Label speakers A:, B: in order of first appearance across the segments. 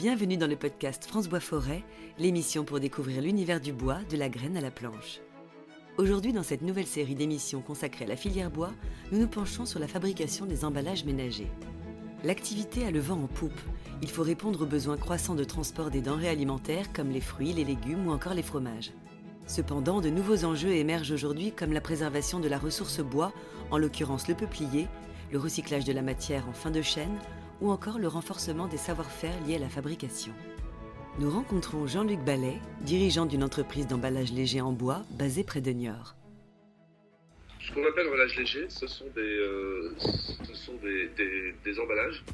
A: Bienvenue dans le podcast France Bois Forêt, l'émission pour découvrir l'univers du bois, de la graine à la planche. Aujourd'hui, dans cette nouvelle série d'émissions consacrée à la filière bois, nous nous penchons sur la fabrication des emballages ménagers. L'activité a le vent en poupe. Il faut répondre aux besoins croissants de transport des denrées alimentaires comme les fruits, les légumes ou encore les fromages. Cependant, de nouveaux enjeux émergent aujourd'hui comme la préservation de la ressource bois, en l'occurrence le peuplier, le recyclage de la matière en fin de chaîne ou encore le renforcement des savoir-faire liés à la fabrication. Nous rencontrons Jean-Luc Ballet, dirigeant d'une entreprise d'emballage léger en bois basée près de Niort.
B: Ce qu'on appelle emballage léger, ce sont, des, euh, des, emballages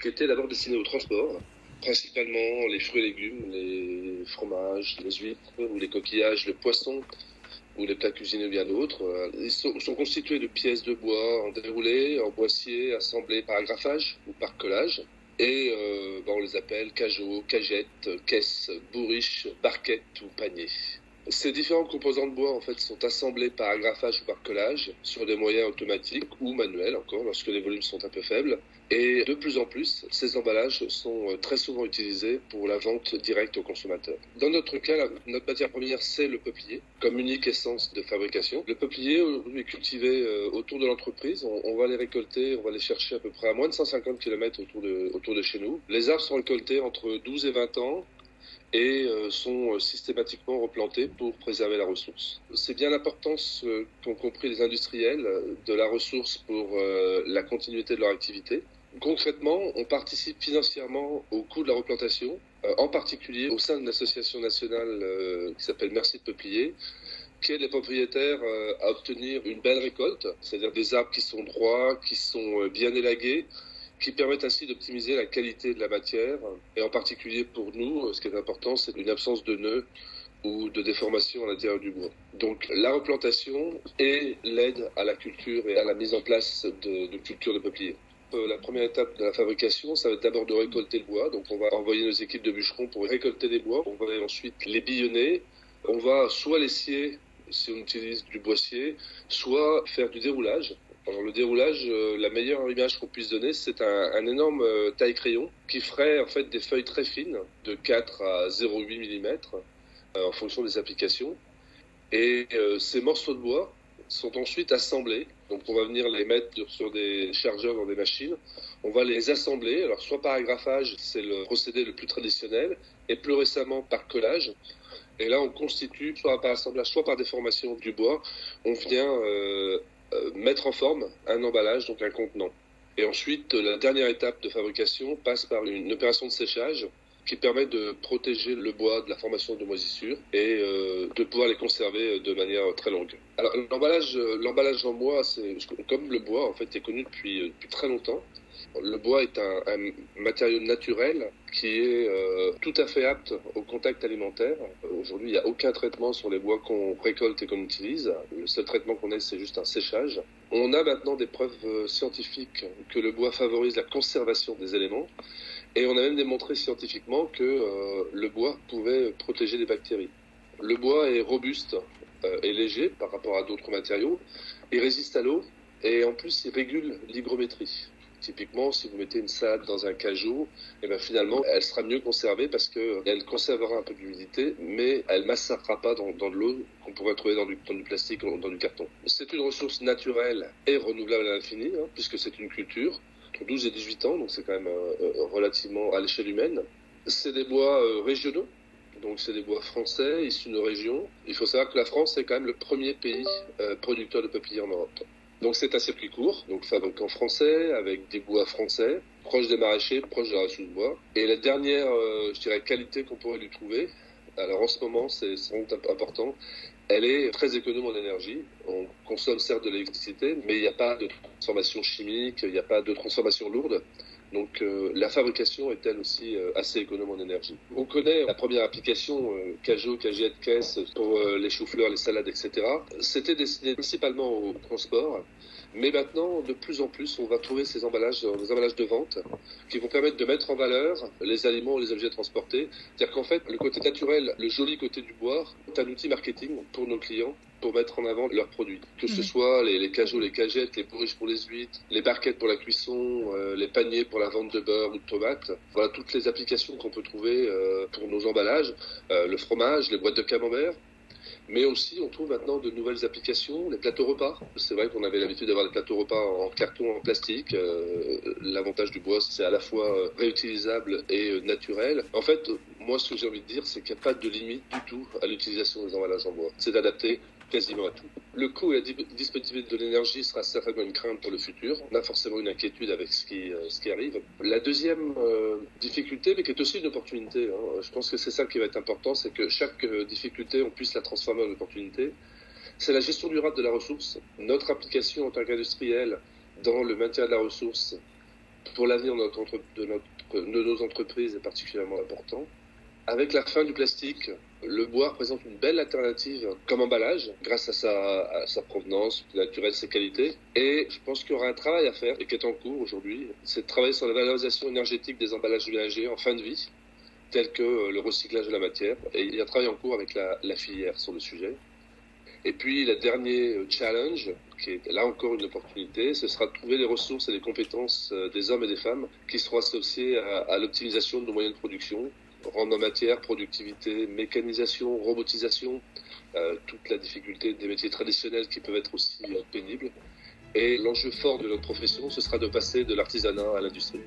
B: qui étaient d'abord destinés au transport, principalement les fruits et légumes, les fromages, les huîtres ou les coquillages, le poisson ou les plats cuisinés bien d'autres. Ils sont, constitués de pièces de bois en déroulé, en boissier, assemblées par agrafage ou par collage. Et euh, ben on les appelle cajots, cagettes, caisses, bourriches, barquettes ou paniers. Ces différentes composants de bois en fait sont assemblés par agrafage ou par collage sur des moyens automatiques ou manuels encore lorsque les volumes sont un peu faibles. Et de plus en plus, ces emballages sont euh, très souvent utilisés pour la vente directe aux consommateurs. Dans notre cas, notre matière première, c'est le peuplier, comme unique essence de fabrication. Le peuplier, aujourd'hui, est cultivé euh, autour de l'entreprise. On, on, va les récolter, on va les chercher à peu près à moins de 150 km autour de, autour de chez nous. Les arbres sont récoltés entre 12 et 20 ans et euh, sont systématiquement replantés pour préserver la ressource. C'est bien l'importance euh, qu'ont compris les industriels de la ressource pour euh, la continuité de leur activité. Concrètement, on participe financièrement au coût de la replantation, en particulier au sein de l'association nationale qui s'appelle Merci de Peuplier, qui aide les propriétaires à obtenir une belle récolte, c'est-à-dire des arbres qui sont droits, qui sont bien élagués, qui permettent ainsi d'optimiser la qualité de la matière. Et en particulier pour nous, ce qui est important, c'est une absence de nœuds ou de déformation à l'intérieur du bois. Donc la replantation et l'aide à la culture et à la mise en place de, de cultures de peupliers. La première étape de la fabrication, ça va être d'abord de récolter le bois. Donc on va envoyer nos équipes de bûcherons pour récolter les bois. On va ensuite les billonner. On va soit les scier si on utilise du boissier, soit faire du déroulage. Alors le déroulage, euh, la meilleure image qu'on puisse donner, c'est un, énorme euh, taille crayon qui ferait en fait des feuilles très fines, de 4 à 0,8 mm, euh, en fonction des applications. Et ces morceaux de bois sont ensuite assemblés. Donc on va venir les mettre sur des chargeurs dans des machines. On va les assembler, alors soit par agrafage, c'est le procédé le plus traditionnel, et plus récemment par collage. Et là, on constitue, soit par assemblage, soit par déformation du bois, on vient mettre en forme un emballage, donc un contenant. Et ensuite, la dernière étape de fabrication passe par une opération de séchage qui permet de protéger le bois de la formation de moisissures et euh, de pouvoir les conserver de manière très longue. Alors l'emballage, l'emballage en bois, c'est comme le bois en fait est connu depuis, depuis très longtemps. Le bois est un matériau naturel qui est euh, tout à fait apte au contact alimentaire. Aujourd'hui, il n'y a aucun traitement sur les bois qu'on récolte et qu'on utilise. Le seul traitement qu'on ait, c'est juste un séchage. On a maintenant des preuves scientifiques que le bois favorise la conservation des éléments. Et on a même démontré scientifiquement que euh, le bois pouvait protéger des bactéries. Le bois est robuste euh, et léger par rapport à d'autres matériaux. Il résiste à l'eau et en plus il régule l'hygrométrie. Typiquement, si vous mettez une salade dans un cajou, et ben finalement, elle sera mieux conservée parce que elle conservera un peu d'humidité, mais elle massacrera pas dans, de l'eau qu'on pourrait trouver dans du, plastique ou dans du carton. C'est une ressource naturelle et renouvelable à l'infini, hein, puisque c'est une culture. Entre 12 et 18 ans, donc c'est quand même euh, relativement à l'échelle humaine. C'est des bois euh, régionaux, donc c'est des bois français issus de nos régions. Il faut savoir que la France est quand même le premier pays euh, producteur de peupliers en Europe. Donc c'est un circuit court, donc fabriqué en français, avec des bois français, proche des maraîchers, proche de la de bois. Et la dernière, euh, je dirais, qualité qu'on pourrait lui trouver, alors en ce moment c'est important, elle est très économe en énergie. On consomme certes de l'électricité, mais il n'y a pas de transformation chimique, il n'y a pas de transformation lourde. Donc euh, la fabrication est elle aussi euh, assez économe en énergie. On connaît la première application, euh, Cajot, Cagette, Caisse, pour euh, les choux-fleurs, les salades, etc. C'était destiné principalement au transport. Mais maintenant, de plus en plus, on va trouver ces emballages, des emballages de vente qui vont permettre de mettre en valeur les aliments ou les objets transportés. C'est-à-dire qu'en fait, le côté naturel, le joli côté du bois, est un outil marketing pour nos clients pour mettre en avant leurs produits. Que ce soit les, les cajots, les cagettes, les bourriches pour les huîtres, les barquettes pour la cuisson, euh, les paniers pour la vente de beurre ou de tomates. Voilà toutes les applications qu'on peut trouver euh, pour nos emballages. Euh, le fromage, les boîtes de camembert. Mais aussi, on trouve maintenant de nouvelles applications, les plateaux repas. C'est vrai qu'on avait l'habitude d'avoir des plateaux repas en carton, en plastique. Euh, L'avantage du bois, c'est à la fois euh, réutilisable et euh, naturel. En fait, moi, ce que j'ai envie de dire, c'est qu'il n'y a pas de limite du tout à l'utilisation des emballages en bois. C'est adapté quasiment à tout. Le coût et la disponibilité de l'énergie sera certainement une crainte pour le futur. On a forcément une inquiétude avec ce qui, euh, arrive. La deuxième euh, difficulté, mais qui est aussi une opportunité, hein, je pense que c'est ça qui va être important, c'est que chaque euh, difficulté, on puisse la transformer en opportunité. C'est la gestion durable de la ressource. Notre application en tant qu'industriel dans le maintien de la ressource pour l'avenir de, de nos entreprises est particulièrement important. Avec la fin du plastique, le bois représente une belle alternative comme emballage, grâce à sa, provenance naturelle, ses qualités. Et je pense qu'il y aura un travail à faire, et qui est en cours aujourd'hui, c'est de travailler sur la valorisation énergétique des emballages ménagers en fin de vie, tel que le recyclage de la matière. Et il y a un travail en cours avec la, filière sur le sujet. Et puis, le dernier challenge, qui est là encore une opportunité, ce sera de trouver les ressources et les compétences des hommes et des femmes qui seront associés à, à l'optimisation de nos moyens de production, rendre en matière, productivité, mécanisation, robotisation, euh, toute la difficulté des métiers traditionnels qui peuvent être aussi euh, pénibles. Et l'enjeu fort de notre profession, ce sera de passer de l'artisanat à l'industrie.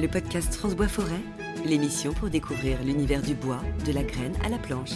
A: Le podcast France Bois Forêt, l'émission pour découvrir l'univers du bois, de la graine à la planche.